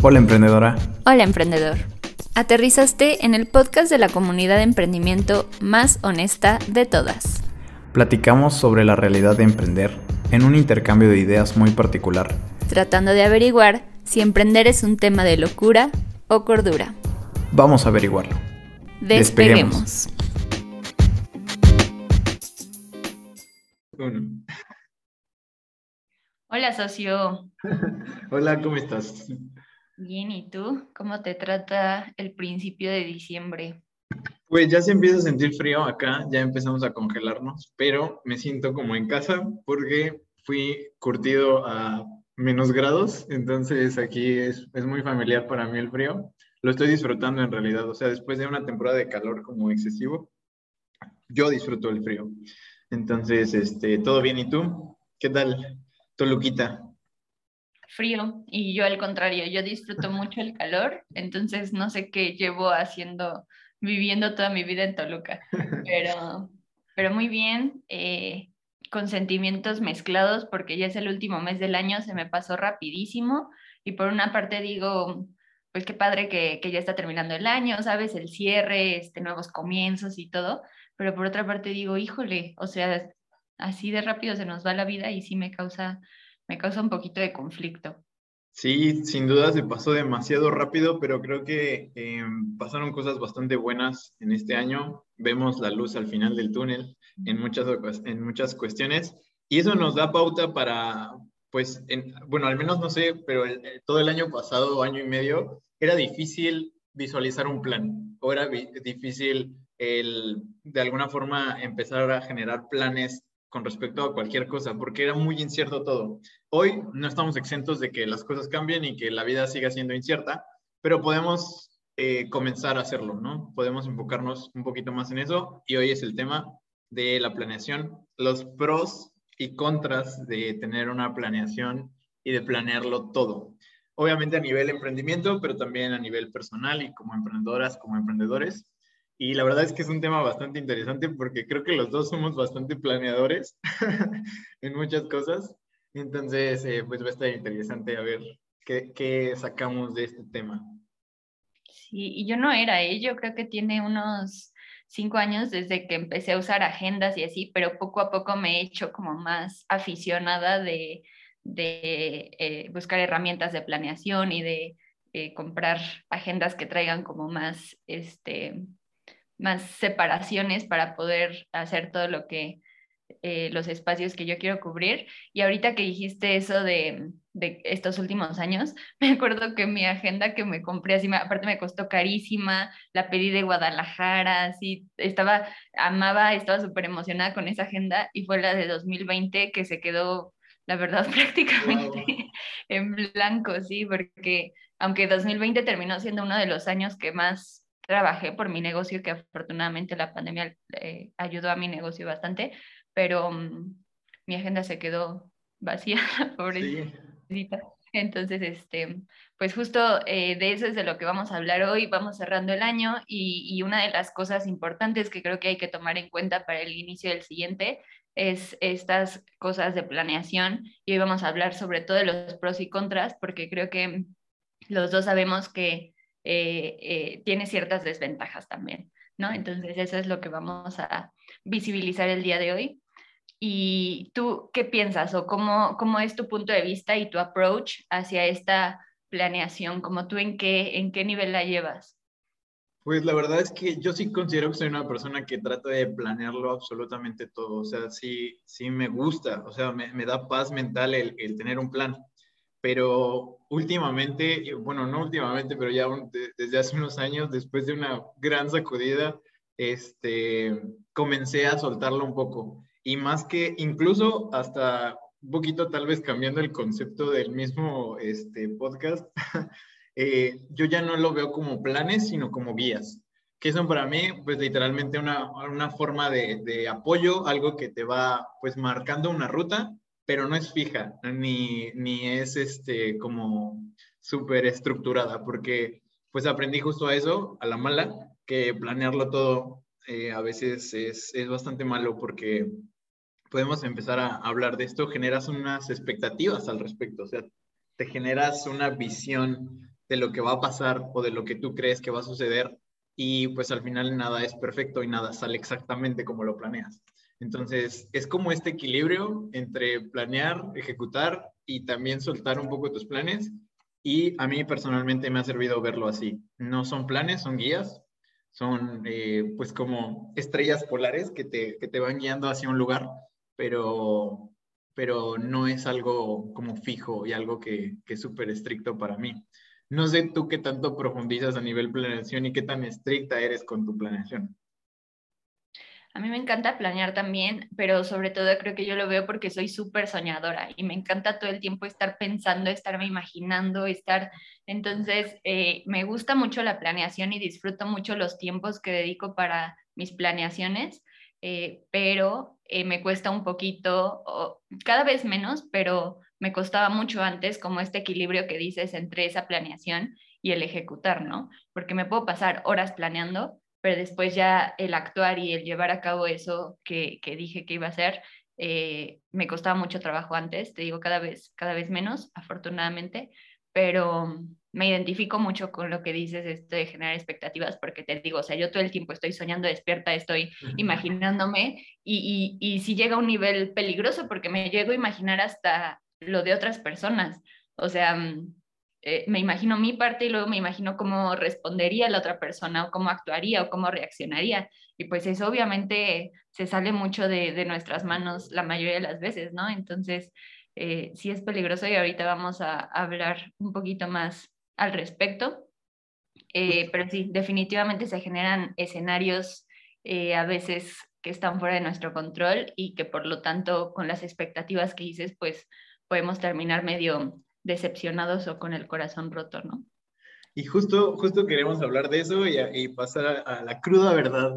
Hola emprendedora. Hola emprendedor. Aterrizaste en el podcast de la comunidad de emprendimiento más honesta de todas. Platicamos sobre la realidad de emprender en un intercambio de ideas muy particular. Tratando de averiguar si emprender es un tema de locura o cordura. Vamos a averiguarlo. Despeguemos. Hola, socio. Hola, ¿cómo estás? Bien, ¿y tú? ¿Cómo te trata el principio de diciembre? Pues ya se empieza a sentir frío acá, ya empezamos a congelarnos, pero me siento como en casa porque fui curtido a menos grados, entonces aquí es, es muy familiar para mí el frío. Lo estoy disfrutando en realidad, o sea, después de una temporada de calor como excesivo, yo disfruto el frío. Entonces, este, ¿todo bien? ¿Y tú? ¿Qué tal, Toluquita? Frío y yo al contrario, yo disfruto mucho el calor, entonces no sé qué llevo haciendo, viviendo toda mi vida en Toluca, pero, pero muy bien, eh, con sentimientos mezclados porque ya es el último mes del año, se me pasó rapidísimo y por una parte digo, pues qué padre que, que ya está terminando el año, ¿sabes? El cierre, este, nuevos comienzos y todo, pero por otra parte digo, híjole, o sea, así de rápido se nos va la vida y sí me causa me causa un poquito de conflicto. Sí, sin duda se pasó demasiado rápido, pero creo que eh, pasaron cosas bastante buenas en este año. Vemos la luz al final del túnel en muchas, en muchas cuestiones y eso nos da pauta para, pues, bueno, al menos no sé, pero todo el año pasado, año y medio, era difícil visualizar un plan o era difícil el, de alguna forma empezar a generar planes con respecto a cualquier cosa, porque era muy incierto todo. Hoy no estamos exentos de que las cosas cambien y que la vida siga siendo incierta, pero podemos eh, comenzar a hacerlo, ¿no? Podemos enfocarnos un poquito más en eso y hoy es el tema de la planeación, los pros y contras de tener una planeación y de planearlo todo. Obviamente a nivel emprendimiento, pero también a nivel personal y como emprendedoras, como emprendedores. Y la verdad es que es un tema bastante interesante porque creo que los dos somos bastante planeadores en muchas cosas. Entonces, eh, pues va a estar interesante a ver qué, qué, sacamos de este tema. Sí, y yo no era, ¿eh? yo creo que tiene unos cinco años desde que empecé a usar agendas y así, pero poco a poco me he hecho como más aficionada de, de eh, buscar herramientas de planeación y de eh, comprar agendas que traigan como más, este, más separaciones para poder hacer todo lo que eh, los espacios que yo quiero cubrir. Y ahorita que dijiste eso de, de, estos últimos años, me acuerdo que mi agenda que me compré, así, aparte me costó carísima, la pedí de Guadalajara, así, estaba, amaba, estaba súper emocionada con esa agenda y fue la de 2020 que se quedó, la verdad, prácticamente en blanco, sí, porque aunque 2020 terminó siendo uno de los años que más trabajé por mi negocio, que afortunadamente la pandemia eh, ayudó a mi negocio bastante, pero mm, mi agenda se quedó vacía, pobrecita. Entonces, este, pues justo eh, de eso es de lo que vamos a hablar hoy. Vamos cerrando el año y, y, una de las cosas importantes que creo que hay que tomar en cuenta para el inicio del siguiente es estas cosas de planeación. Y hoy vamos a hablar sobre todo de los pros y contras, porque creo que los dos sabemos que eh, eh, tiene ciertas desventajas también, ¿no? Entonces eso es lo que vamos a visibilizar el día de hoy. ¿Y tú qué piensas o cómo, cómo es tu punto de vista y tu approach hacia esta planeación? ¿Cómo tú en qué, en qué nivel la llevas? Pues la verdad es que yo sí considero que soy una persona que trata de planearlo absolutamente todo. O sea, sí, sí me gusta, o sea, me, me da paz mental el, el, tener un plan pero últimamente, bueno, no últimamente, pero ya desde hace unos años, después de una gran sacudida, este, comencé a soltarlo un poco. Y más que incluso hasta un poquito tal vez cambiando el concepto del mismo este, podcast, eh, yo ya no lo veo como planes, sino como guías, que son para mí pues literalmente una, una forma de, de apoyo, algo que te va pues marcando una ruta pero no es fija, ni, ni es este, como súper estructurada, porque pues aprendí justo a eso, a la mala, que planearlo todo eh, a veces es, es bastante malo porque podemos empezar a hablar de esto, generas unas expectativas al respecto, o sea, te generas una visión de lo que va a pasar o de lo que tú crees que va a suceder y pues al final nada es perfecto y nada sale exactamente como lo planeas. Entonces, es como este equilibrio entre planear, ejecutar y también soltar un poco tus planes. Y a mí personalmente me ha servido verlo así. No son planes, son guías, son eh, pues como estrellas polares que te, que te van guiando hacia un lugar, pero, pero no es algo como fijo y algo que, que es súper estricto para mí. No sé tú qué tanto profundizas a nivel planeación y qué tan estricta eres con tu planeación. A mí me encanta planear también, pero sobre todo creo que yo lo veo porque soy súper soñadora y me encanta todo el tiempo estar pensando, estarme imaginando, estar... Entonces, eh, me gusta mucho la planeación y disfruto mucho los tiempos que dedico para mis planeaciones, eh, pero eh, me cuesta un poquito, cada vez menos, pero me costaba mucho antes como este equilibrio que dices entre esa planeación y el ejecutar, ¿no? Porque me puedo pasar horas planeando pero después ya el actuar y el llevar a cabo eso que, que dije que iba a hacer, eh, me costaba mucho trabajo antes, te digo, cada vez, cada vez menos, afortunadamente, pero me identifico mucho con lo que dices, esto de generar expectativas, porque te digo, o sea, yo todo el tiempo estoy soñando despierta, estoy imaginándome, y, y, y si llega a un nivel peligroso, porque me llego a imaginar hasta lo de otras personas, o sea, mm, eh, me imagino mi parte y luego me imagino cómo respondería la otra persona o cómo actuaría o cómo reaccionaría. Y pues eso obviamente se sale mucho de, nuestras manos la mayoría de las veces, ¿no? Entonces, eh, sí es peligroso y ahorita vamos a, hablar un poquito más al respecto. Eh, pero sí, definitivamente se generan escenarios a veces que están fuera de nuestro control y que por lo tanto con las expectativas que dices, pues podemos terminar medio decepcionados o con el corazón roto, ¿no? Y justo, justo queremos hablar de eso y, pasar a, la cruda verdad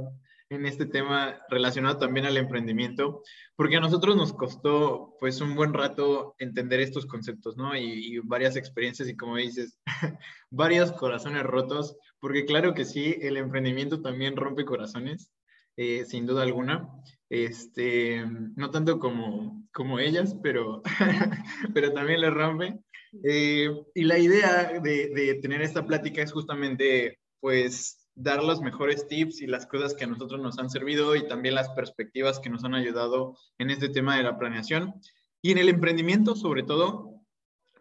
en este tema relacionado también al emprendimiento, porque a nosotros nos costó pues un buen rato entender estos conceptos, ¿no? Y, varias experiencias y como dices, varios corazones rotos, porque claro que sí, el emprendimiento también rompe corazones, eh, sin duda alguna, este, no tanto como, como ellas, pero, pero también le rompe. Eh, y la idea de, tener esta plática es justamente, pues, dar los mejores tips y las cosas que a nosotros nos han servido y también las perspectivas que nos han ayudado en este tema de la planeación. Y en el emprendimiento, sobre todo,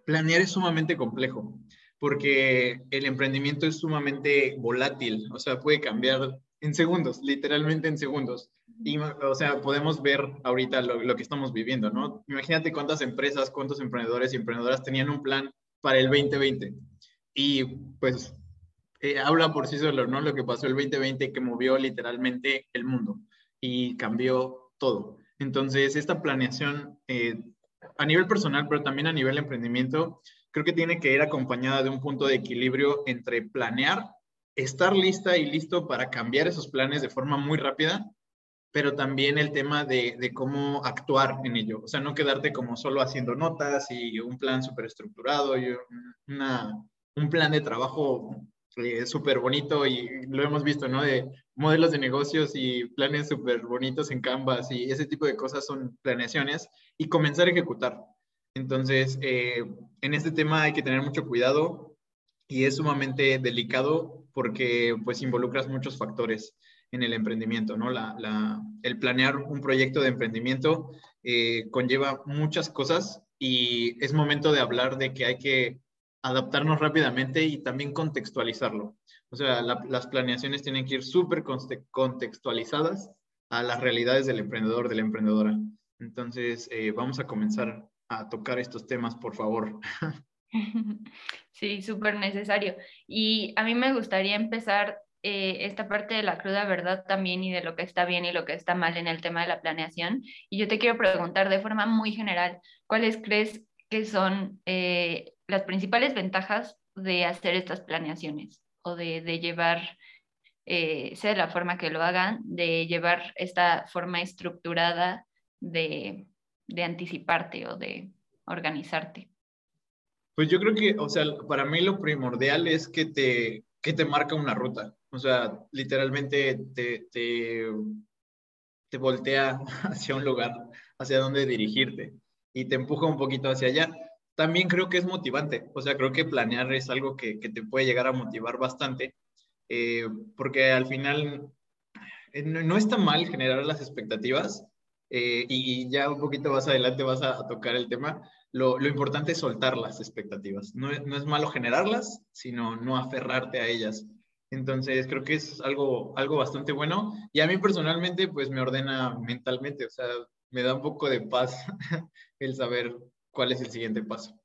planear es sumamente complejo, porque el emprendimiento es sumamente volátil, o sea, puede cambiar en segundos, literalmente en segundos. Y, o sea, podemos ver ahorita lo, que estamos viviendo, ¿no? Imagínate cuántas empresas, cuántos emprendedores y emprendedoras tenían un plan para el 2020. Y pues eh, habla por sí solo, ¿no? Lo que pasó el 2020 que movió literalmente el mundo y cambió todo. Entonces, esta planeación eh, a nivel personal, pero también a nivel emprendimiento, creo que tiene que ir acompañada de un punto de equilibrio entre planear, estar lista y listo para cambiar esos planes de forma muy rápida pero también el tema de, cómo actuar en ello. O sea, no quedarte como solo haciendo notas y un plan súper estructurado y un plan de trabajo eh, súper bonito y lo hemos visto, ¿no? De modelos de negocios y planes súper bonitos en Canvas y ese tipo de cosas son planeaciones y comenzar a ejecutar. Entonces, eh, en este tema hay que tener mucho cuidado y es sumamente delicado porque pues involucras muchos factores en el emprendimiento, ¿no? La, el planear un proyecto de emprendimiento eh, conlleva muchas cosas y es momento de hablar de que hay que adaptarnos rápidamente y también contextualizarlo. O sea, las planeaciones tienen que ir súper contextualizadas a las realidades del emprendedor, de la emprendedora. Entonces, eh, vamos a comenzar a tocar estos temas, por favor. Sí, súper necesario. Y a mí me gustaría empezar eh, esta parte de la cruda verdad también y de lo que está bien y lo que está mal en el tema de la planeación. Y yo te quiero preguntar de forma muy general, ¿cuáles crees que son eh, las principales ventajas de hacer estas planeaciones o de, llevar, eh, sea de la forma que lo hagan, de llevar esta forma estructurada de, de anticiparte o de organizarte? Pues yo creo que, o sea, para mí lo primordial es que te, que te marca una ruta. O sea, literalmente te, te, te voltea hacia un lugar, hacia donde dirigirte y te empuja un poquito hacia allá. también creo que es motivante. O sea, creo que planear es algo que, que te puede llegar a motivar bastante, eh, porque al final eh, no, está mal generar las expectativas eh, y, ya un poquito más adelante vas a, tocar el tema. Lo, lo, importante es soltar las expectativas. No, no es malo generarlas, sino no aferrarte a ellas. Entonces, creo que es algo, algo bastante bueno y a mí personalmente, pues me ordena mentalmente, o sea, me da un poco de paz el saber cuál es el siguiente paso.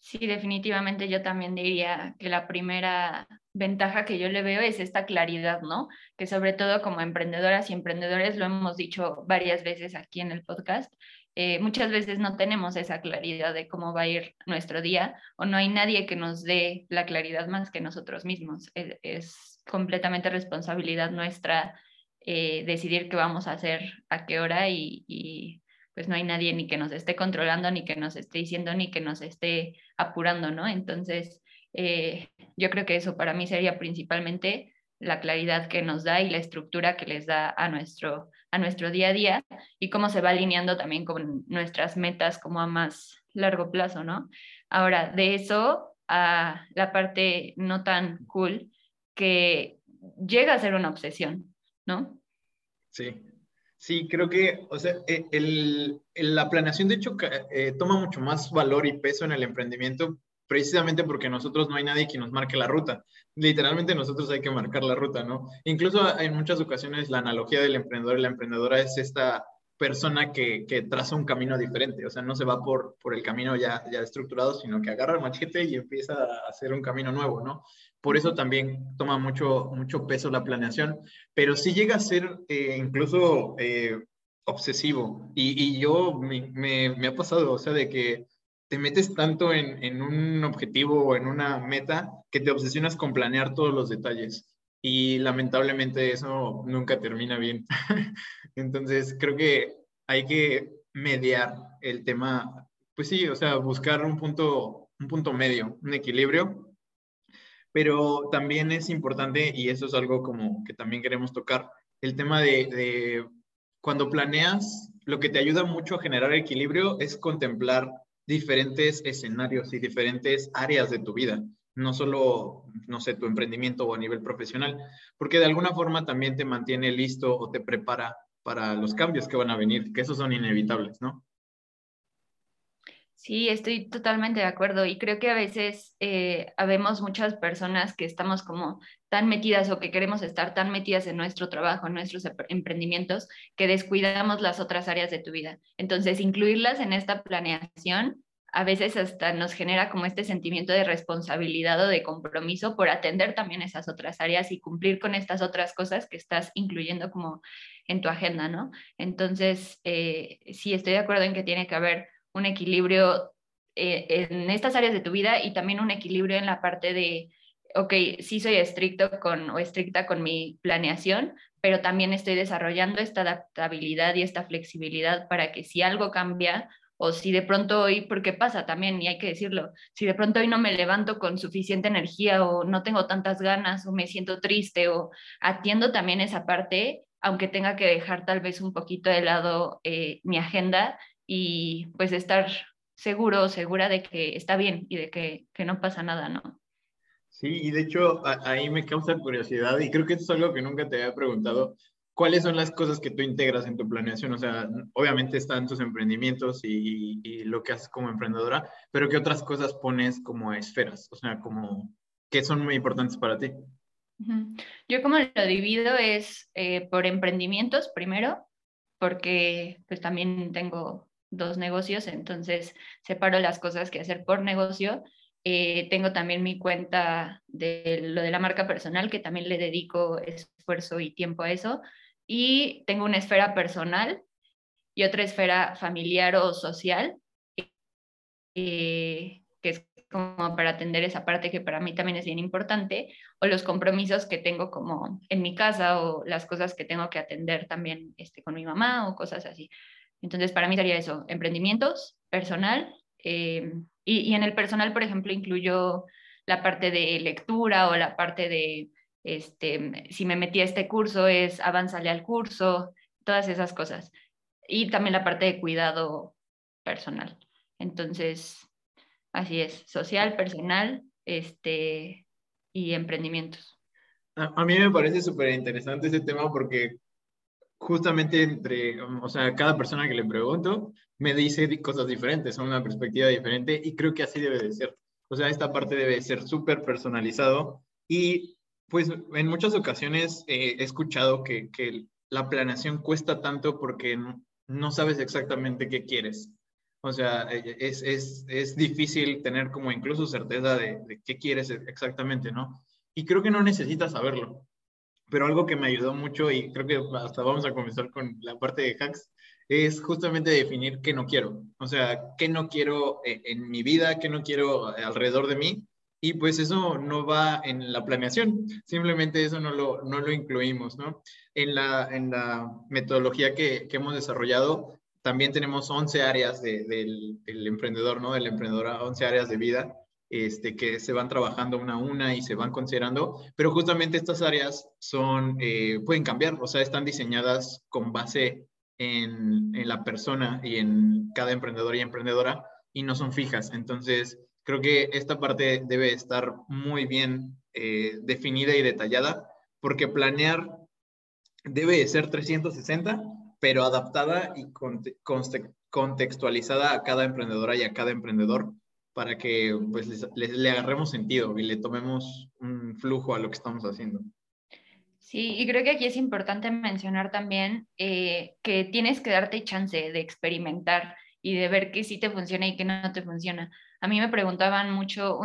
Sí, definitivamente yo también diría que la primera ventaja que yo le veo es esta claridad, ¿no? Que sobre todo como emprendedoras y emprendedores, lo hemos dicho varias veces aquí en el podcast, eh, muchas veces no tenemos esa claridad de cómo va a ir nuestro día o no hay nadie que nos dé la claridad más que nosotros mismos. Es, completamente responsabilidad nuestra eh, decidir qué vamos a hacer, a qué hora y, pues no hay nadie ni que nos esté controlando, ni que nos esté diciendo, ni que nos esté apurando, ¿no? Entonces, eh, yo creo que eso para mí sería principalmente la claridad que nos da y la estructura que les da a nuestro, a nuestro día a día y cómo se va alineando también con nuestras metas como a más largo plazo, ¿no? Ahora, de eso a la parte no tan cool que llega a ser una obsesión, ¿no? Sí, sí, creo que, o sea, e, el, la planeación de hecho eh, toma mucho más valor y peso en el emprendimiento precisamente porque nosotros no hay nadie que nos marque la ruta. Literalmente nosotros hay que marcar la ruta, ¿no? Incluso en muchas ocasiones la analogía del emprendedor y la emprendedora es esta persona que, que traza un camino diferente, o sea, no se va por, por el camino ya, ya estructurado, sino que agarra el machete y empieza a hacer un camino nuevo, ¿no? Por eso también toma mucho, mucho peso la planeación, pero sí llega a ser eh, incluso eh, obsesivo. Y, y yo me, me, me, ha pasado, o sea, de que te metes tanto en, un objetivo o en una meta que te obsesionas con planear todos los detalles. Y lamentablemente eso nunca termina bien. Entonces creo que hay que mediar el tema, pues sí, o sea, buscar un punto, un punto medio, un equilibrio. Pero también es importante, y eso es algo como que también queremos tocar, el tema de, de cuando planeas, lo que te ayuda mucho a generar equilibrio es contemplar diferentes escenarios y diferentes áreas de tu vida, no solo, no sé, tu emprendimiento o a nivel profesional, porque de alguna forma también te mantiene listo o te prepara para los cambios que van a venir, que esos son inevitables, ¿no? Sí, estoy totalmente de acuerdo y creo que a veces eh, habemos muchas personas que estamos como tan metidas o que queremos estar tan metidas en nuestro trabajo, en nuestros emprendimientos, que descuidamos las otras áreas de tu vida. Entonces, incluirlas en esta planeación a veces hasta nos genera como este sentimiento de responsabilidad o de compromiso por atender también esas otras áreas y cumplir con estas otras cosas que estás incluyendo como en tu agenda, ¿no? Entonces, eh, sí, estoy de acuerdo en que tiene que haber un equilibrio eh, en estas áreas de tu vida y también un equilibrio en la parte de ok, sí soy estricto con o estricta con mi planeación, pero también estoy desarrollando esta adaptabilidad y esta flexibilidad para que si algo cambia o si de pronto hoy, porque pasa también, y hay que decirlo, si de pronto hoy no me levanto con suficiente energía o no tengo tantas ganas o me siento triste o atiendo también esa parte, aunque tenga que dejar tal vez un poquito de lado eh, mi agenda y pues estar seguro o segura de que está bien y de que, que no pasa nada, ¿no? Sí, y de hecho ahí me causa curiosidad y creo que es algo que nunca te había preguntado. ¿Cuáles son las cosas que tú integras en tu planeación? O sea, obviamente están tus emprendimientos y, y, lo que haces como emprendedora, pero ¿qué otras cosas pones como esferas? O sea, como, ¿qué son muy importantes para ti? Yo como lo divido es eh, por emprendimientos primero, porque pues también tengo dos negocios, entonces separo las cosas que hacer por negocio eh, tengo también mi cuenta de lo de la marca personal, que también le dedico esfuerzo y tiempo a eso. Y tengo una esfera personal y otra esfera familiar o social, eh, que es como para atender esa parte que para mí también es bien importante, o los compromisos que tengo como en mi casa o las cosas que tengo que atender también este, con mi mamá o cosas así. Entonces, para mí sería eso, emprendimientos, personal, eh, y, en el personal, por ejemplo, incluyo la parte de lectura o la parte de, este, si me metí a este curso, es avanzarle al curso, todas esas cosas. Y también la parte de cuidado personal. Entonces, así es, social, personal, este, y emprendimientos. A, mí me parece súper interesante ese tema porque justamente entre, o sea, cada persona que le pregunto me dice cosas diferentes, son una perspectiva diferente y creo que así debe de ser. O sea, esta parte debe ser súper personalizado y pues en muchas ocasiones he escuchado que, que, la planeación cuesta tanto porque no, sabes exactamente qué quieres. O sea, e, es, es, es difícil tener como incluso certeza de, de, qué quieres exactamente, ¿no? Y creo que no necesitas saberlo. Pero algo que me ayudó mucho y creo que hasta vamos a comenzar con la parte de hacks, es justamente definir qué no quiero. O sea, qué no quiero eh, en mi vida, qué no quiero alrededor de mí y pues eso no va en la planeación, simplemente eso no lo, no lo incluimos, ¿no? En la, en la metodología que, que hemos desarrollado, también tenemos 11 áreas del, del, emprendedor, ¿no? Del emprendedor, 11 áreas de vida, este, que se van trabajando una a una y se van considerando, pero justamente estas áreas son, eh, pueden cambiar, o sea, están diseñadas con base en, en la persona y en cada emprendedor y emprendedora y no son fijas. Entonces, Creo que esta parte debe estar muy bien eh, definida y detallada, porque planear debe ser 360, pero adaptada y contextualizada a cada emprendedora y a cada emprendedor para que pues, le agarremos sentido y le tomemos un flujo a lo que estamos haciendo. Sí, y creo que aquí es importante mencionar también eh, que tienes que darte chance de experimentar y de ver qué sí te funciona y qué no te funciona. A mí me preguntaban mucho,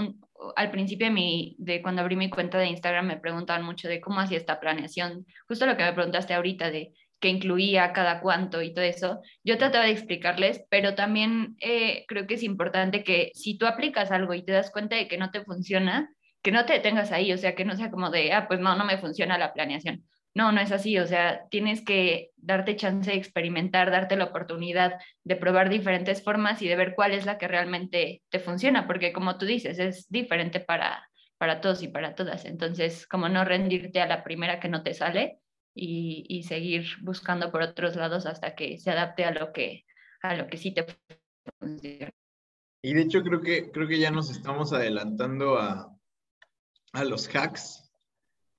al principio de, mi, de cuando abrí mi cuenta de Instagram, me preguntaban mucho de cómo hacía esta planeación, justo lo que me preguntaste ahorita de qué incluía cada cuánto y todo eso. Yo trataba de explicarles, pero también eh, creo que es importante que si tú aplicas algo y te das cuenta de que no te funciona, que no te detengas ahí, o sea, que no sea como de, ah, pues no, no me funciona la planeación. No, no es así, o sea, tienes que darte chance de experimentar, darte la oportunidad de probar diferentes formas y de ver cuál es la que realmente te funciona, porque como tú dices, es diferente para, para todos y para todas. Entonces, como no rendirte a la primera que no te sale y, y seguir buscando por otros lados hasta que se adapte a lo que, a lo que sí te funciona. Y de hecho creo que, creo que ya nos estamos adelantando a, a los hacks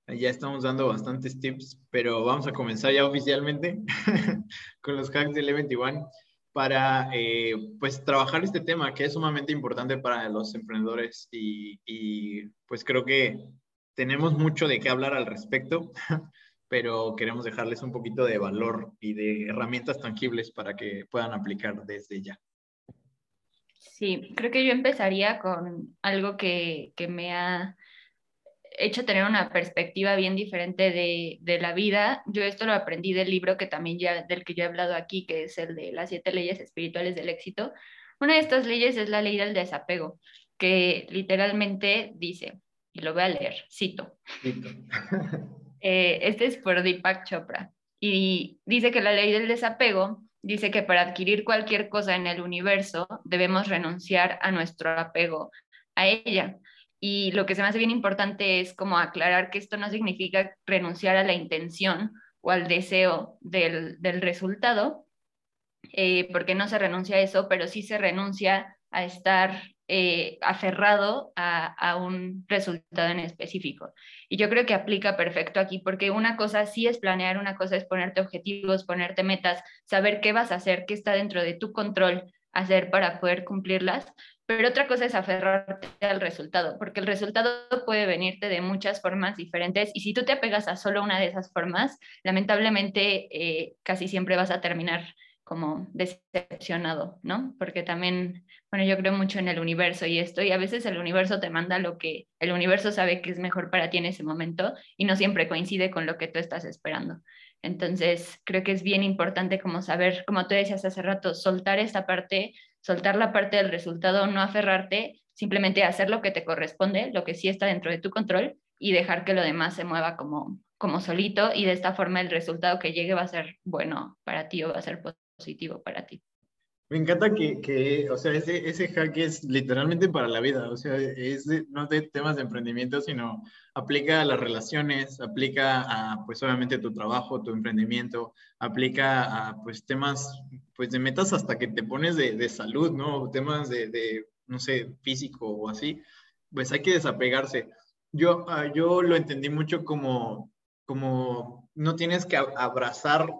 ya estamos dando bastantes tips, pero vamos a comenzar ya oficialmente con los hacks del E21 para eh, pues trabajar este tema que es sumamente importante para los emprendedores y, y, pues creo que tenemos mucho de qué hablar al respecto, pero queremos dejarles un poquito de valor y de herramientas tangibles para que puedan aplicar desde ya. Sí, creo que yo empezaría con algo que, que me ha hecho tener una perspectiva bien diferente de, de, la vida. Yo esto lo aprendí del libro que también ya, del que yo he hablado aquí, que es el de las siete leyes espirituales del éxito. Una de estas leyes es la ley del desapego, que literalmente dice, y lo voy a leer, cito. eh, este es por Deepak Chopra, y dice que la ley del desapego dice que para adquirir cualquier cosa en el universo debemos renunciar a nuestro apego a ella. Y lo que se me hace bien importante es como aclarar que esto no significa renunciar a la intención o al deseo del, del resultado, eh, porque no se renuncia a eso, pero sí se renuncia a estar eh, aferrado a, a, un resultado en específico. Y yo creo que aplica perfecto aquí, porque una cosa sí es planear, una cosa es ponerte objetivos, ponerte metas, saber qué vas a hacer, qué está dentro de tu control hacer para poder cumplirlas, pero otra cosa es aferrarte al resultado, porque el resultado puede venirte de muchas formas diferentes y si tú te apegas a solo una de esas formas, lamentablemente eh, casi siempre vas a terminar como decepcionado, ¿no? Porque también, bueno, yo creo mucho en el universo y esto, y a veces el universo te manda lo que el universo sabe que es mejor para ti en ese momento y no siempre coincide con lo que tú estás esperando. Entonces, creo que es bien importante como saber, como tú decías hace rato, soltar esta parte soltar la parte del resultado, no aferrarte, simplemente hacer lo que te corresponde, lo que sí está dentro de tu control y dejar que lo demás se mueva como, como solito y de esta forma el resultado que llegue va a ser bueno para ti o va a ser positivo para ti. Me encanta que, que, o sea, ese, ese hack es literalmente para la vida, o sea, es no de temas de emprendimiento, sino aplica a las relaciones, aplica a, pues obviamente, tu trabajo, tu emprendimiento, aplica a, pues, temas, pues, de metas hasta que te pones de, de salud, ¿no? Temas de, de, no sé, físico o así, pues hay que desapegarse. Yo, ah, yo lo entendí mucho como, como no tienes que abrazar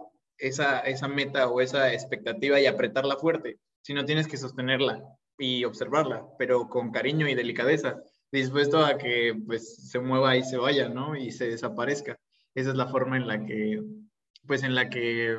esa, esa meta o esa expectativa y apretarla fuerte, sino tienes que sostenerla y observarla, pero con cariño y delicadeza, dispuesto a que pues se mueva y se vaya, ¿no? Y se desaparezca. Esa es la forma en la que, pues en la que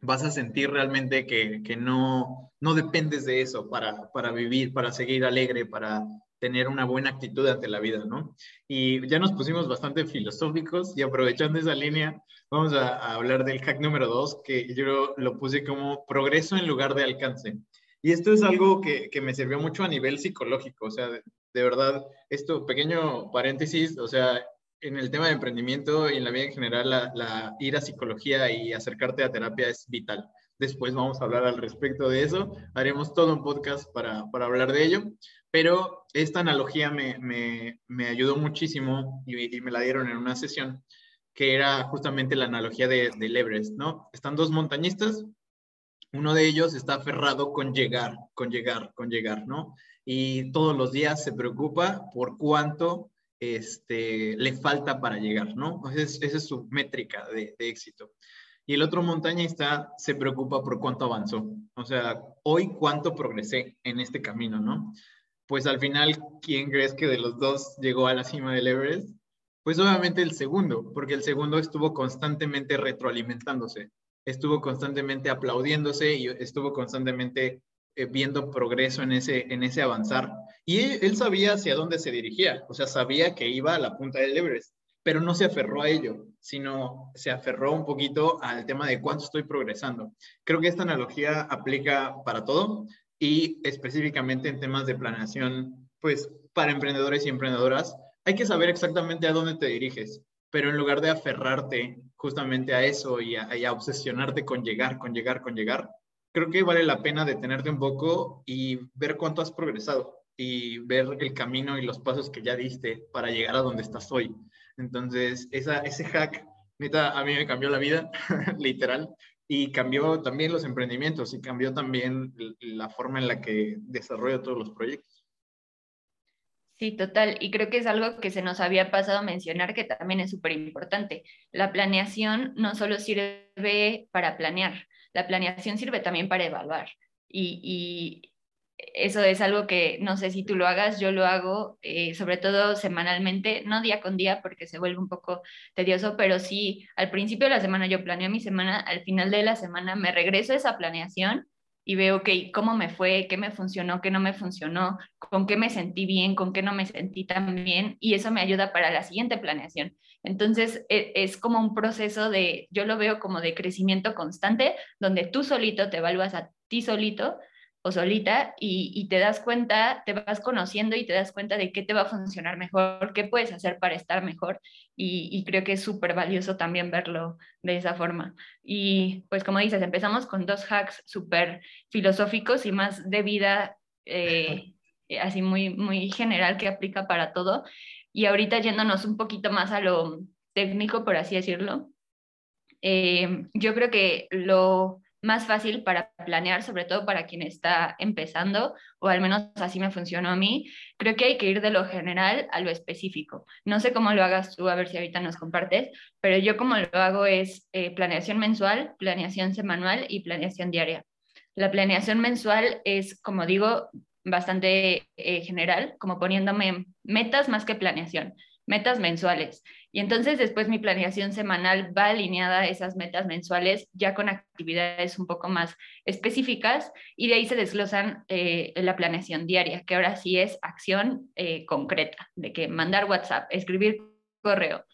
vas a sentir realmente que, que no, no dependes de eso para, para vivir, para seguir alegre, para tener una buena actitud ante la vida, ¿no? Y ya nos pusimos bastante filosóficos y aprovechando esa línea, vamos a, hablar del hack número dos, que yo lo puse como progreso en lugar de alcance. Y esto es algo que, que me sirvió mucho a nivel psicológico, o sea, de, verdad, esto, pequeño paréntesis, o sea, en el tema de emprendimiento y en la vida en general, la, la, ir a psicología y acercarte a terapia es vital. Después vamos a hablar al respecto de eso. Haremos todo un podcast para, para hablar de ello. Pero esta analogía me, me, me ayudó muchísimo y, me la dieron en una sesión, que era justamente la analogía de, del Everest, ¿no? Están dos montañistas, uno de ellos está aferrado con llegar, con llegar, con llegar, ¿no? Y todos los días se preocupa por cuánto este, le falta para llegar, ¿no? Esa es, su métrica de, de, éxito. Y el otro montañista se preocupa por cuánto avanzó, o sea, hoy cuánto progresé en este camino, ¿no? Pues al final, ¿quién crees que de los dos llegó a la cima del Everest? Pues obviamente el segundo, porque el segundo estuvo constantemente retroalimentándose, estuvo constantemente aplaudiéndose y estuvo constantemente eh, viendo progreso en ese, en ese avanzar. Y él, sabía hacia dónde se dirigía, o sea, sabía que iba a la punta del Everest, pero no se aferró a ello, sino se aferró un poquito al tema de cuánto estoy progresando. Creo que esta analogía aplica para todo y específicamente en temas de planeación, pues para emprendedores y emprendedoras, hay que saber exactamente a dónde te diriges, pero en lugar de aferrarte justamente a eso y a, obsesionarte con llegar, con llegar, con llegar, creo que vale la pena detenerte un poco y ver cuánto has progresado y ver el camino y los pasos que ya diste para llegar a donde estás hoy. Entonces, esa, ese hack, neta, a mí me cambió la vida, literal, y cambió también los emprendimientos y cambió también la forma en la que desarrollo todos los proyectos. Sí, total. Y creo que es algo que se nos había pasado mencionar que también es súper importante. La planeación no solo sirve para planear, la planeación sirve también para evaluar. Y eso es algo que no sé si tú lo hagas, yo lo hago, eh, sobre todo semanalmente, no día con día porque se vuelve un poco tedioso, pero sí, al principio de la semana yo planeo mi semana, al final de la semana me regreso a esa planeación y veo, ok, cómo me fue, qué me funcionó, qué no me funcionó, con qué me sentí bien, con qué no me sentí tan bien, y eso me ayuda para la siguiente planeación. Entonces, e, es como un proceso de, yo lo veo como de crecimiento constante, donde tú solito te evalúas a ti solito o solita y, te das cuenta, te vas conociendo y te das cuenta de qué te va a funcionar mejor, qué puedes hacer para estar mejor y, creo que es súper valioso también verlo de esa forma. Y pues como dices, empezamos con dos hacks súper filosóficos y más de vida, eh, así muy, muy general que aplica para todo. Y ahorita yéndonos un poquito más a lo técnico, por así decirlo, eh, yo creo que lo más fácil para planear, sobre todo para quien está empezando, o al menos así me funcionó a mí, creo que hay que ir de lo general a lo específico. No sé cómo lo hagas tú, a ver si ahorita nos compartes, pero yo como lo hago es eh, planeación mensual, planeación semanal y planeación diaria. La planeación mensual es, como digo, bastante eh, general, como poniéndome metas más que planeación metas mensuales. Y entonces después mi planeación semanal va alineada a esas metas mensuales ya con actividades un poco más específicas y de ahí se desglosan eh, la planeación diaria, que ahora sí es acción eh, concreta, de que mandar WhatsApp, escribir correo,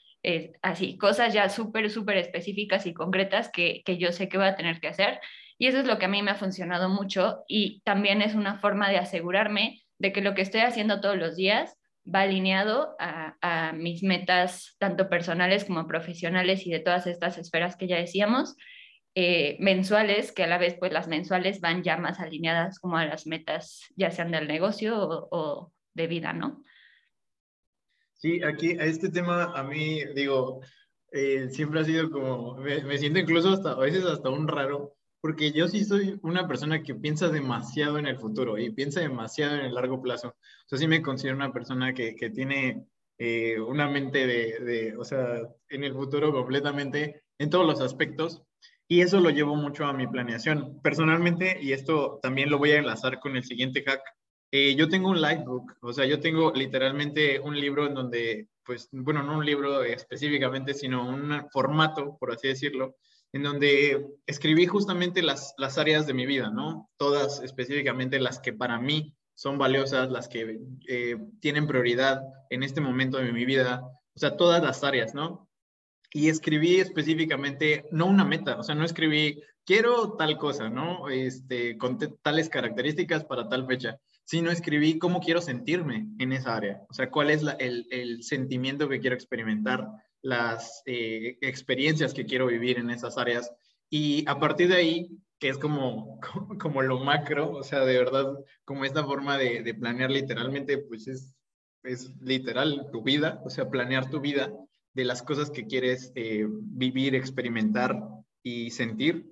así, cosas ya súper, súper específicas y concretas que, que yo sé que voy a tener que hacer. Y eso es lo que a mí me ha funcionado mucho y también es una forma de asegurarme de que lo que estoy haciendo todos los días va alineado a, mis metas, tanto personales como profesionales y de todas estas esferas que ya decíamos. eh, mensuales, que a la vez pues las mensuales van ya más alineadas como a las metas, ya sean del negocio o, de vida, ¿no? Sí, aquí a este tema a mí digo, eh, siempre ha sido como, me, me, siento incluso hasta, a veces hasta un raro, porque yo sí soy una persona que piensa demasiado en el futuro y piensa demasiado en el largo plazo. O sea, sí me considero una persona que, que tiene eh, una mente de, de, o sea, en el futuro completamente, en todos los aspectos. Y eso lo llevo mucho a mi planeación. Personalmente, y esto también lo voy a enlazar con el siguiente hack, eh, yo tengo un lightbook, o sea, yo tengo literalmente un libro en donde, pues, bueno, no un libro específicamente, sino un formato, por así decirlo, en donde escribí justamente las, las áreas de mi vida, ¿no? Todas específicamente las que para mí son valiosas, las que eh, tienen prioridad en este momento de mi vida, o sea, todas las áreas, ¿no? Y escribí específicamente, no una meta, o sea, no escribí, quiero tal cosa, ¿no? Este, con tales características para tal fecha, sino escribí cómo quiero sentirme en esa área, o sea, cuál es el, el sentimiento que quiero experimentar, las eh, experiencias que quiero vivir en esas áreas. Y a partir de ahí, que es como, como lo macro, o sea, de verdad, como esta forma de, planear literalmente, pues es, es literal tu vida, o sea, planear tu vida de las cosas que quieres eh, vivir, experimentar y sentir.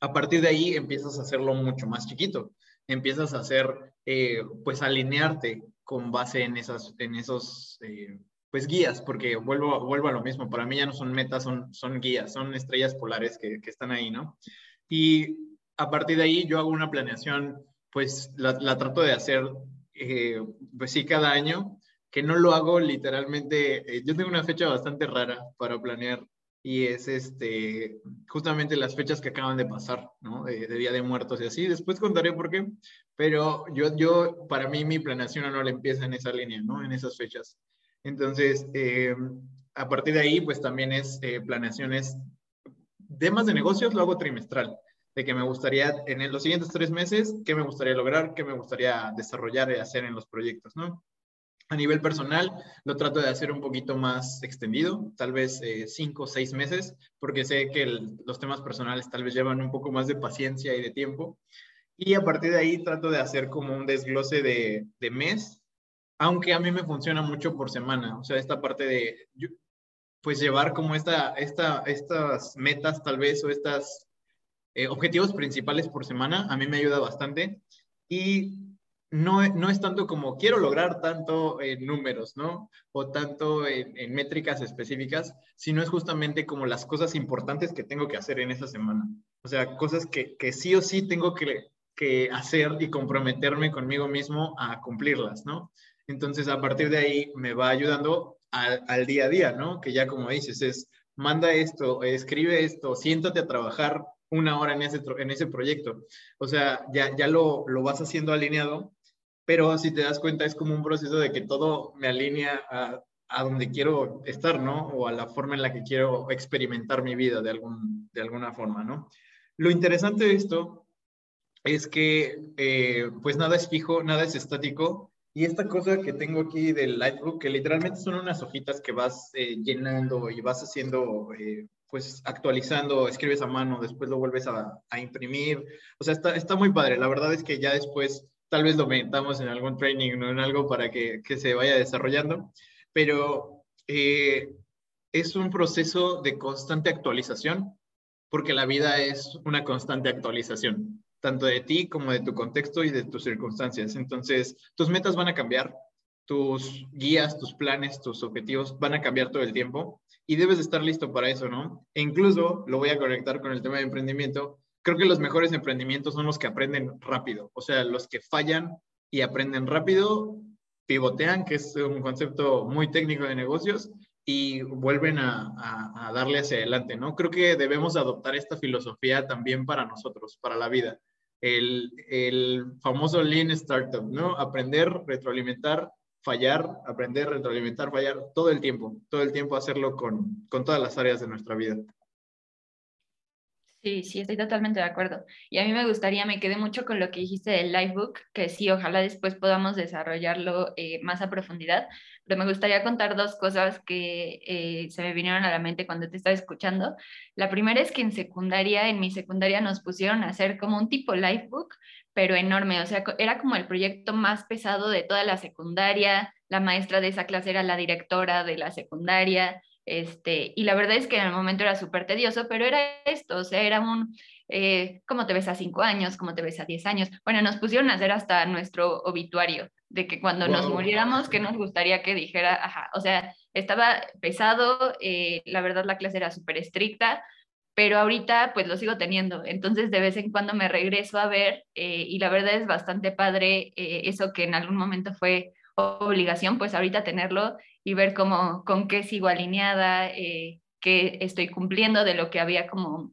A partir de ahí empiezas a hacerlo mucho más chiquito, empiezas a hacer, eh, pues alinearte con base en, esas, en esos pues guías, porque vuelvo, vuelvo a lo mismo, para mí ya no son metas, son, son guías, son estrellas polares que, están ahí, ¿no? Y a partir de ahí yo hago una planeación, pues la, la trato de hacer, eh, pues sí, cada año, que no lo hago literalmente, eh, yo tengo una fecha bastante rara para planear y es este, justamente las fechas que acaban de pasar, ¿no? De, Día de Muertos y así. Después contaré por qué, pero yo, yo, para mí, mi planeación no le empieza en esa línea, ¿no? En esas fechas. Entonces, eh, a partir de ahí, pues también es eh, planeaciones. Temas de negocios lo hago trimestral, de que me gustaría en los siguientes tres meses, qué me gustaría lograr, qué me gustaría desarrollar y hacer en los proyectos, ¿no? A nivel personal, lo trato de hacer un poquito más extendido, tal vez eh, cinco o seis meses, porque sé que los temas personales tal vez llevan un poco más de paciencia y de tiempo. Y a partir de ahí trato de hacer como un desglose de, de mes aunque a mí me funciona mucho por semana, o sea, esta parte de, pues llevar como esta, esta, estas metas tal vez o estos eh, objetivos principales por semana, a mí me ayuda bastante y no, no es tanto como quiero lograr tanto en números, ¿no? O tanto en, en, métricas específicas, sino es justamente como las cosas importantes que tengo que hacer en esa semana. O sea, cosas que, que sí o sí tengo que, que hacer y comprometerme conmigo mismo a cumplirlas, ¿no? Entonces, a partir de ahí me va ayudando al, al día a día, ¿no? Que ya como dices, es manda esto, escribe esto, siéntate a trabajar una hora en ese, en ese proyecto. O sea, ya, ya lo, lo vas haciendo alineado, pero si te das cuenta es como un proceso de que todo me alinea a, a donde quiero estar, ¿no? O a la forma en la que quiero experimentar mi vida de, algún, de alguna forma, ¿no? Lo interesante de esto es que, eh, pues nada es fijo, nada es estático, y esta cosa que tengo aquí del Lightbook, que literalmente son unas hojitas que vas eh, llenando y vas haciendo, eh, pues actualizando, escribes a mano, después lo vuelves a, imprimir. O sea, está, muy padre. La verdad es que ya después tal vez lo metamos en algún training o en algo para que, que se vaya desarrollando. Pero eh, es un proceso de constante actualización, porque la vida es una constante actualización tanto de ti como de tu contexto y de tus circunstancias. Entonces, tus metas van a cambiar, tus guías, tus planes, tus objetivos van a cambiar todo el tiempo y debes estar listo para eso, ¿no? E incluso lo voy a conectar con el tema de emprendimiento. Creo que los mejores emprendimientos son los que aprenden rápido, o sea, los que fallan y aprenden rápido, pivotean, que es un concepto muy técnico de negocios, y vuelven a, a, darle hacia adelante, ¿no? Creo que debemos adoptar esta filosofía también para nosotros, para la vida el, el famoso Lean Startup, ¿no? Aprender, retroalimentar, fallar, aprender, retroalimentar, fallar, todo el tiempo, todo el tiempo hacerlo con, con todas las áreas de nuestra vida. Sí, sí, estoy totalmente de acuerdo. Y a mí me gustaría, me quedé mucho con lo que dijiste del Livebook, que sí, ojalá después podamos desarrollarlo eh, más a profundidad, pero me gustaría contar dos cosas que eh, se me vinieron a la mente cuando te estaba escuchando. La primera es que en secundaria, en mi secundaria nos pusieron a hacer como un tipo Livebook, pero enorme, o sea, era como el proyecto más pesado de toda la secundaria, la maestra de esa clase era la directora de la secundaria, este, y la verdad es que en el momento era súper tedioso, pero era esto, o sea, era un, eh, ¿cómo te ves a cinco años? ¿Cómo te ves a diez años? Bueno, nos pusieron a hacer hasta nuestro obituario, de que cuando nos muriéramos, que nos gustaría que dijera, ajá, o sea, estaba pesado, eh, la verdad la clase era súper estricta, pero ahorita pues lo sigo teniendo, entonces de vez en cuando me regreso a ver eh, y la verdad es bastante padre eso que en algún momento fue obligación, pues ahorita tenerlo y ver cómo, con qué sigo alineada, eh, qué estoy cumpliendo de lo que había como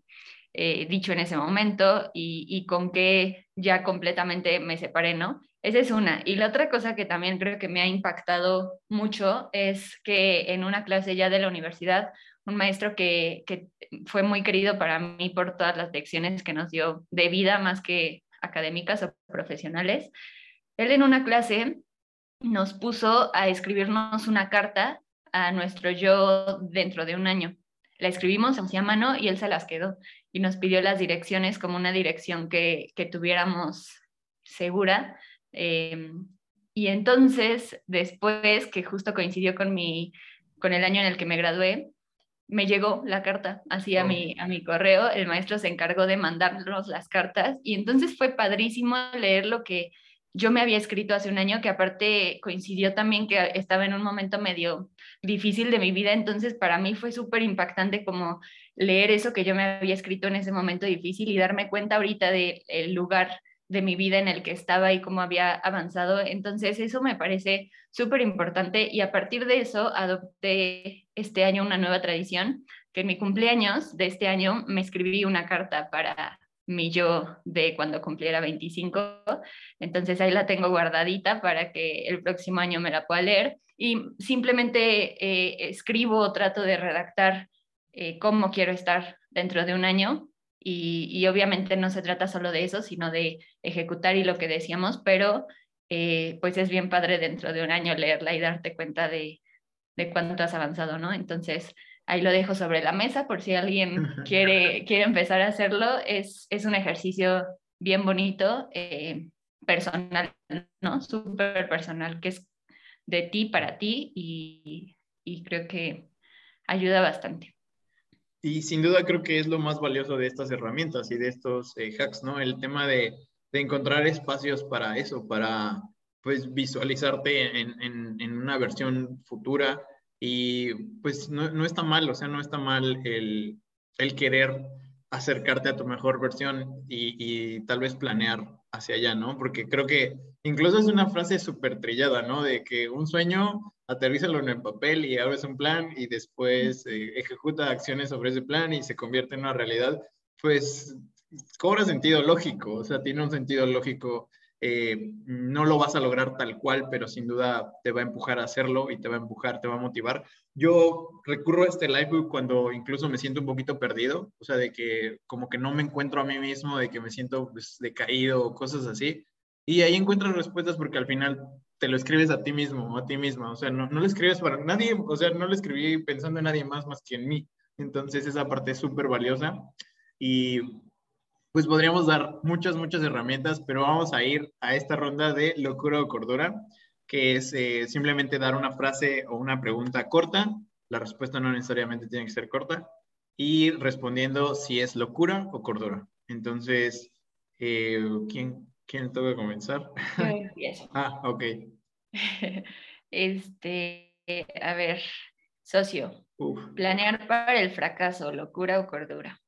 eh, dicho en ese momento y, y, con qué ya completamente me separé, ¿no? Esa es una. Y la otra cosa que también creo que me ha impactado mucho es que en una clase ya de la universidad, un maestro que, que fue muy querido para mí por todas las lecciones que nos dio de vida, más que académicas o profesionales, él en una clase nos puso a escribirnos una carta a nuestro yo dentro de un año. La escribimos a mano y él se las quedó y nos pidió las direcciones como una dirección que, tuviéramos segura. Em, y entonces, después, que justo coincidió con, mi, con el año en el que me gradué, me llegó la carta así a, mi, a mi correo, el maestro se encargó de mandarnos las cartas y entonces fue padrísimo leer lo que yo me había escrito hace un año, que aparte coincidió también que estaba en un momento medio difícil de mi vida, entonces para mí fue súper impactante como leer eso que yo me había escrito en ese momento difícil y darme cuenta ahorita del lugar de mi vida en el que estaba y cómo había avanzado. Entonces eso me parece súper importante y a partir de eso adopté este año una nueva tradición, que en mi cumpleaños de este año me escribí una carta para mi yo de cuando cumpliera 25. Entonces ahí la tengo guardadita para que el próximo año me la pueda leer y simplemente eh, escribo o trato de redactar eh, cómo quiero estar dentro de un año y, obviamente no se trata solo de eso, sino de ejecutar y lo que decíamos, pero eh, pues es bien padre dentro de un año leerla y darte cuenta de, de cuánto has avanzado, ¿no? Entonces, ahí lo dejo sobre la mesa por si alguien quiere, quiere empezar a hacerlo. Es, es un ejercicio bien bonito, eh, personal, ¿no? Súper personal, que es de ti para ti y, y, creo que ayuda bastante. Y sin duda creo que es lo más valioso de estas herramientas y de estos eh, hacks, ¿no? El tema de, de, encontrar espacios para eso, para pues visualizarte en, en, en una versión futura, y pues no, no, está mal, o sea, no está mal el, el querer acercarte a tu mejor versión y, y, tal vez planear hacia allá, ¿no? Porque creo que incluso es una frase súper trillada, ¿no? De que un sueño, aterrízalo en el papel y abres un plan y después eh, ejecuta acciones sobre ese plan y se convierte en una realidad, pues cobra sentido lógico, o sea, tiene un sentido lógico eh, no lo vas a lograr tal cual, pero sin duda te va a empujar a hacerlo y te va a empujar, te va a motivar. Yo recurro a este livebook cuando incluso me siento un poquito perdido, o sea, de que como que no me encuentro a mí mismo, de que me siento pues, decaído o cosas así. Y ahí encuentras respuestas porque al final te lo escribes a ti mismo o a ti misma, o sea, no, no lo escribes para nadie, o sea, no lo escribí pensando en nadie más más que en mí. Entonces esa parte es súper valiosa. Y pues podríamos dar muchas, muchas herramientas, pero vamos a ir a esta ronda de locura o cordura, que es eh, simplemente dar una frase o una pregunta corta. La respuesta no necesariamente tiene que ser corta. Y respondiendo si es locura o cordura. Entonces, eh, ¿quién, ¿quién toca comenzar? ah, ok. Este, a ver, socio. Planear para el fracaso, locura o cordura.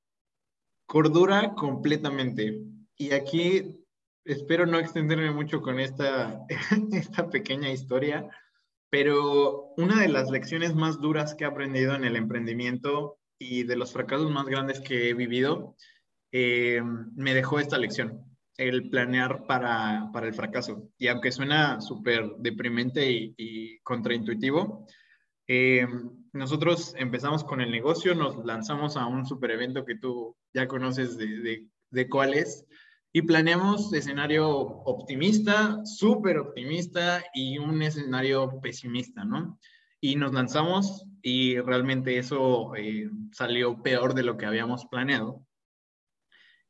Cordura completamente. Y aquí espero no extenderme mucho con esta, esta pequeña historia, pero una de las lecciones más duras que he aprendido en el emprendimiento y de los fracasos más grandes que he vivido, eh, me dejó esta lección, el planear para, para el fracaso. Y aunque suena súper deprimente y, contraintuitivo, eh, nosotros empezamos con el negocio, nos lanzamos a un super evento que tú ya conoces de, de, cuál es, y planeamos escenario optimista, súper optimista y un escenario pesimista, ¿no? Y nos lanzamos y realmente eso eh, salió peor de lo que habíamos planeado.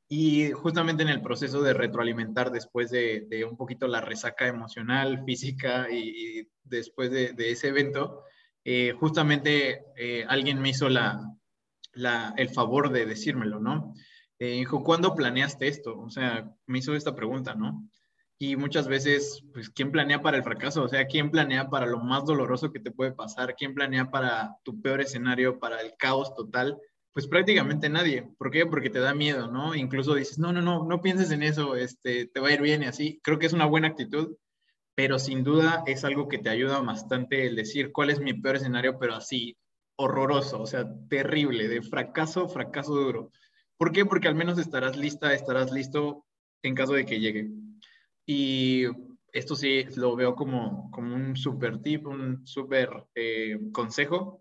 Y justamente en el proceso de retroalimentar después de, de un poquito la resaca emocional, física y, después de, de, ese evento, eh, justamente eh, alguien me hizo la, el favor de decírmelo, ¿no? Eh, dijo, ¿cuándo planeaste esto? O sea, me hizo esta pregunta, ¿no? Y muchas veces, pues, ¿quién planea para el fracaso? O sea, ¿quién planea para lo más doloroso que te puede pasar? ¿Quién planea para tu peor escenario, para el caos total? Pues prácticamente nadie. ¿Por qué? Porque te da miedo, ¿no? Incluso dices, no, no, no, no pienses en eso, este, te va a ir bien y así. Creo que es una buena actitud, pero sin duda es algo que te ayuda bastante el decir cuál es mi peor escenario, pero así, horroroso, o sea, terrible, de fracaso, fracaso duro. ¿Por qué? Porque al menos estarás lista, estarás listo en caso de que llegue. Y esto sí lo veo como, como un super tip, un super eh, consejo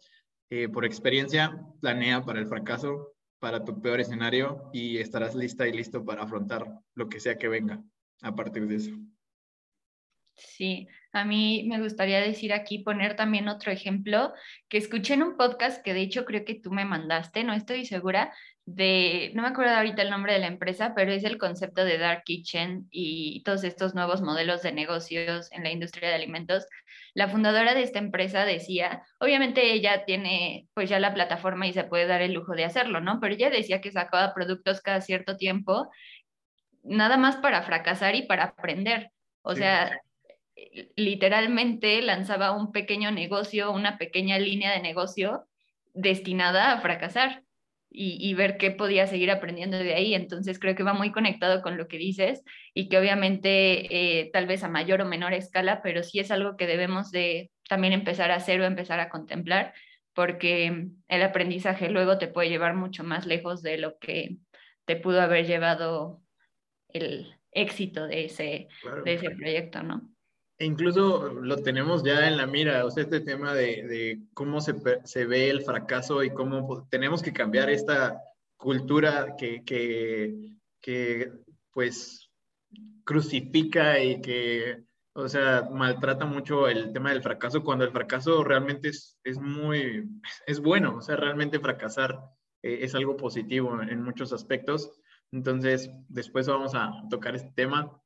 eh, por experiencia, planea para el fracaso, para tu peor escenario y estarás lista y listo para afrontar lo que sea que venga a partir de eso. Sí, a mí me gustaría decir aquí, poner también otro ejemplo, que escuché en un podcast que de hecho creo que tú me mandaste, no estoy segura, de, no me acuerdo ahorita el nombre de la empresa, pero es el concepto de Dark Kitchen y todos estos nuevos modelos de negocios en la industria de alimentos. La fundadora de esta empresa decía, obviamente ella tiene pues ya la plataforma y se puede dar el lujo de hacerlo, ¿no? Pero ella decía que sacaba productos cada cierto tiempo, nada más para fracasar y para aprender. O sea, literalmente lanzaba un pequeño negocio, una pequeña línea de negocio destinada a fracasar y, ver qué podía seguir aprendiendo de ahí. Entonces creo que va muy conectado con lo que dices y que obviamente eh, tal vez a mayor o menor escala, pero sí es algo que debemos de también empezar a hacer o empezar a contemplar porque el aprendizaje luego te puede llevar mucho más lejos de lo que te pudo haber llevado el éxito de ese, de ese proyecto, ¿no? E incluso lo tenemos ya en la mira, o sea, este tema de, cómo se, ve el fracaso y cómo tenemos que cambiar esta cultura que, que, que, pues crucifica y que, o sea, maltrata mucho el tema del fracaso cuando el fracaso realmente es, es muy, es bueno, o sea, realmente fracasar eh, es algo positivo en muchos aspectos. Entonces, después vamos a tocar este tema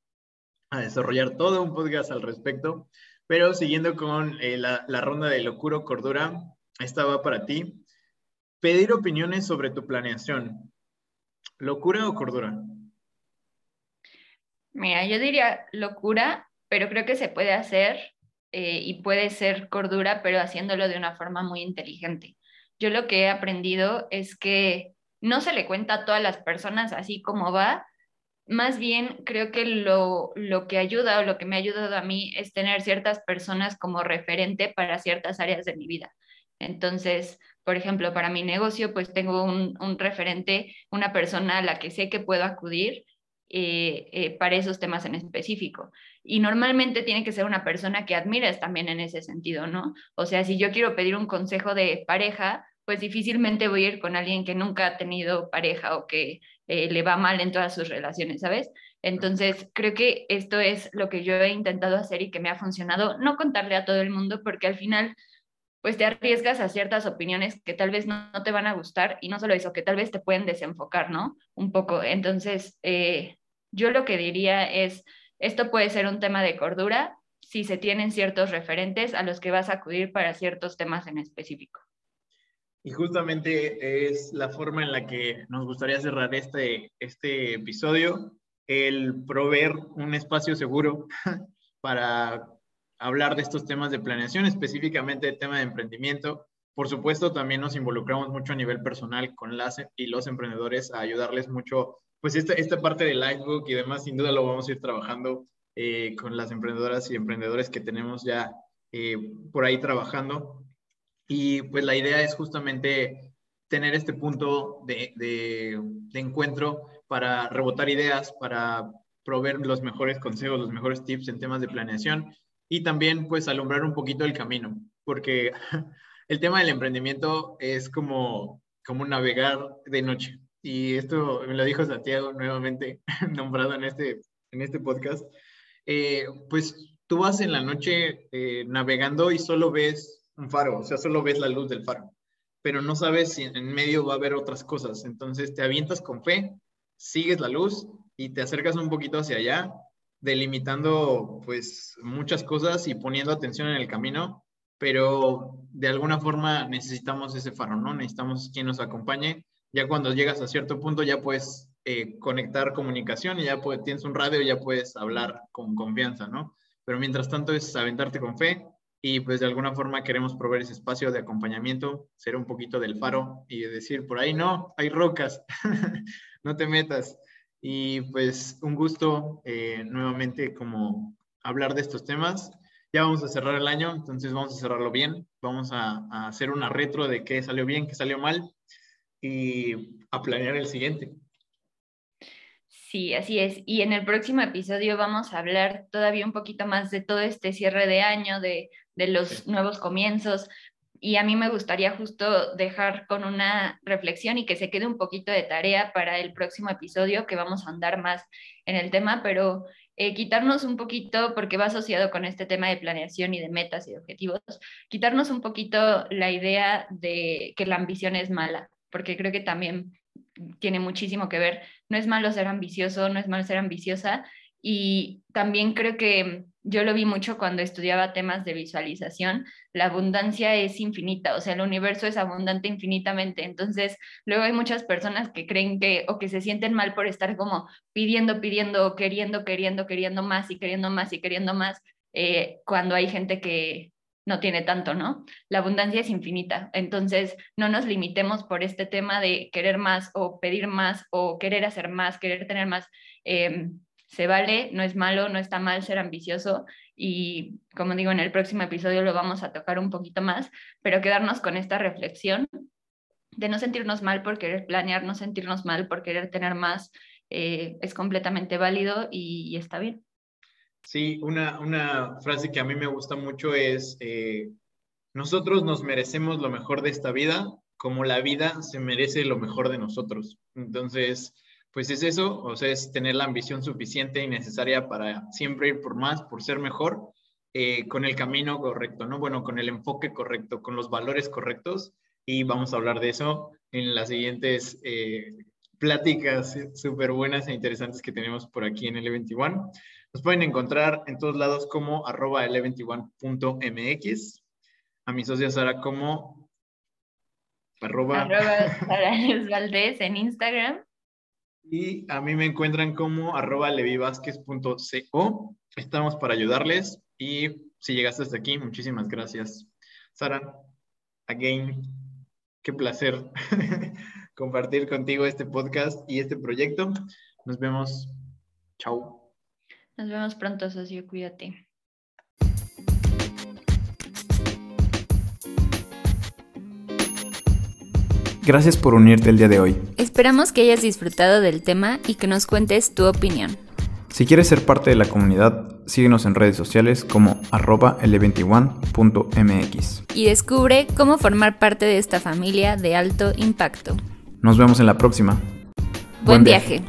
a desarrollar todo un podcast al respecto. Pero siguiendo con eh, la, la, ronda de locura o cordura, esta va para ti. Pedir opiniones sobre tu planeación. ¿Locura o cordura? Mira, yo diría locura, pero creo que se puede hacer eh, y puede ser cordura, pero haciéndolo de una forma muy inteligente. Yo lo que he aprendido es que no se le cuenta a todas las personas así como va, más bien creo que lo, que ayuda o lo que me ha ayudado a mí es tener ciertas personas como referente para ciertas áreas de mi vida. Entonces, por ejemplo, para mi negocio, pues tengo un, referente, una persona a la que sé que puedo acudir eh, eh, para esos temas en específico. Y normalmente tiene que ser una persona que admires también en ese sentido, ¿no? O sea, si yo quiero pedir un consejo de pareja, pues difícilmente voy a ir con alguien que nunca ha tenido pareja o que eh, le va mal en todas sus relaciones, ¿sabes? Entonces, creo que esto es lo que yo he intentado hacer y que me ha funcionado, no contarle a todo el mundo, porque al final, pues te arriesgas a ciertas opiniones que tal vez no, te van a gustar y no solo eso, que tal vez te pueden desenfocar, ¿no? Un poco. Entonces, eh, yo lo que diría es, esto puede ser un tema de cordura si se tienen ciertos referentes a los que vas a acudir para ciertos temas en específico. Y justamente es la forma en la que nos gustaría cerrar este, este episodio, el proveer un espacio seguro para hablar de estos temas de planeación, específicamente el tema de emprendimiento. Por supuesto, también nos involucramos mucho a nivel personal con las y los emprendedores a ayudarles mucho, pues esta, esta parte del Livebook y demás, sin duda lo vamos a ir trabajando eh, con las emprendedoras y emprendedores que tenemos ya eh, por ahí trabajando y pues la idea es justamente tener este punto de, de, encuentro para rebotar ideas, para proveer los mejores consejos, los mejores tips en temas de planeación y también pues alumbrar un poquito el camino, porque el tema del emprendimiento es como, como navegar de noche. Y esto me lo dijo Santiago nuevamente, nombrado en este, en este podcast. Eh, pues tú vas en la noche eh, navegando y solo ves un faro, o sea, solo ves la luz del faro, pero no sabes si en medio va a haber otras cosas. Entonces te avientas con fe, sigues la luz y te acercas un poquito hacia allá, delimitando pues muchas cosas y poniendo atención en el camino, pero de alguna forma necesitamos ese faro, ¿no? Necesitamos quien nos acompañe. Ya cuando llegas a cierto punto ya puedes eh, conectar comunicación y ya puedes, tienes un radio y ya puedes hablar con confianza, ¿no? pero mientras tanto es aventarte con fe y pues de alguna forma queremos proveer ese espacio de acompañamiento, ser un poquito del faro y decir, por ahí no, hay rocas, no te metas. Y pues un gusto eh, nuevamente como hablar de estos temas. Ya vamos a cerrar el año, entonces vamos a cerrarlo bien. Vamos a, a hacer una retro de qué salió bien, qué salió mal y a planear el siguiente. Sí, así es. Y en el próximo episodio vamos a hablar todavía un poquito más de todo este cierre de año, de, los nuevos comienzos. Y a mí me gustaría justo dejar con una reflexión y que se quede un poquito de tarea para el próximo episodio, que vamos a andar más en el tema, pero eh, quitarnos un poquito, porque va asociado con este tema de planeación y de metas y de objetivos, quitarnos un poquito la idea de que la ambición es mala, porque creo que también tiene muchísimo que ver. No es malo ser ambicioso, no es malo ser ambiciosa. Y también creo que yo lo vi mucho cuando estudiaba temas de visualización. La abundancia es infinita, o sea, el universo es abundante infinitamente. Entonces, luego hay muchas personas que creen que o que se sienten mal por estar como pidiendo, pidiendo, queriendo, queriendo, queriendo más y queriendo más y queriendo más, eh, cuando hay gente que no tiene tanto, ¿no? La abundancia es infinita. Entonces, no nos limitemos por este tema de querer más o pedir más o querer hacer más, querer tener más. Em, se vale, no es malo, no está mal ser ambicioso y como digo, en el próximo episodio lo vamos a tocar un poquito más, pero quedarnos con esta reflexión de no sentirnos mal por querer planear, no sentirnos mal por querer tener más, eh, es completamente válido y está bien. Sí, una, frase que a mí me gusta mucho es, eh, nosotros nos merecemos lo mejor de esta vida como la vida se merece lo mejor de nosotros. Entonces, pues es eso, o sea, es tener la ambición suficiente y necesaria para siempre ir por más, por ser mejor, eh, con el camino correcto, ¿no? Bueno, con el enfoque correcto, con los valores correctos, y vamos a hablar de eso en las siguientes eh, pláticas súper buenas e interesantes que tenemos por aquí en L21. Nos pueden encontrar en todos lados como arroba l21.mx. A mi socia Sara como arroba, arroba Valdés en Instagram. Y a mí me encuentran como arroba levivasquez.co. Estamos para ayudarles y si llegaste hasta aquí, muchísimas gracias. Sara, again, qué placer compartir contigo este podcast y este proyecto. Nos vemos. Chao. Nos vemos pronto, socio. Cuídate. Gracias por unirte el día de hoy. Esperamos que hayas disfrutado del tema y que nos cuentes tu opinión. Si quieres ser parte de la comunidad, síguenos en redes sociales como arroba l21.mx. Y descubre cómo formar parte de esta familia de alto impacto. Nos vemos en la próxima. Buen, viaje.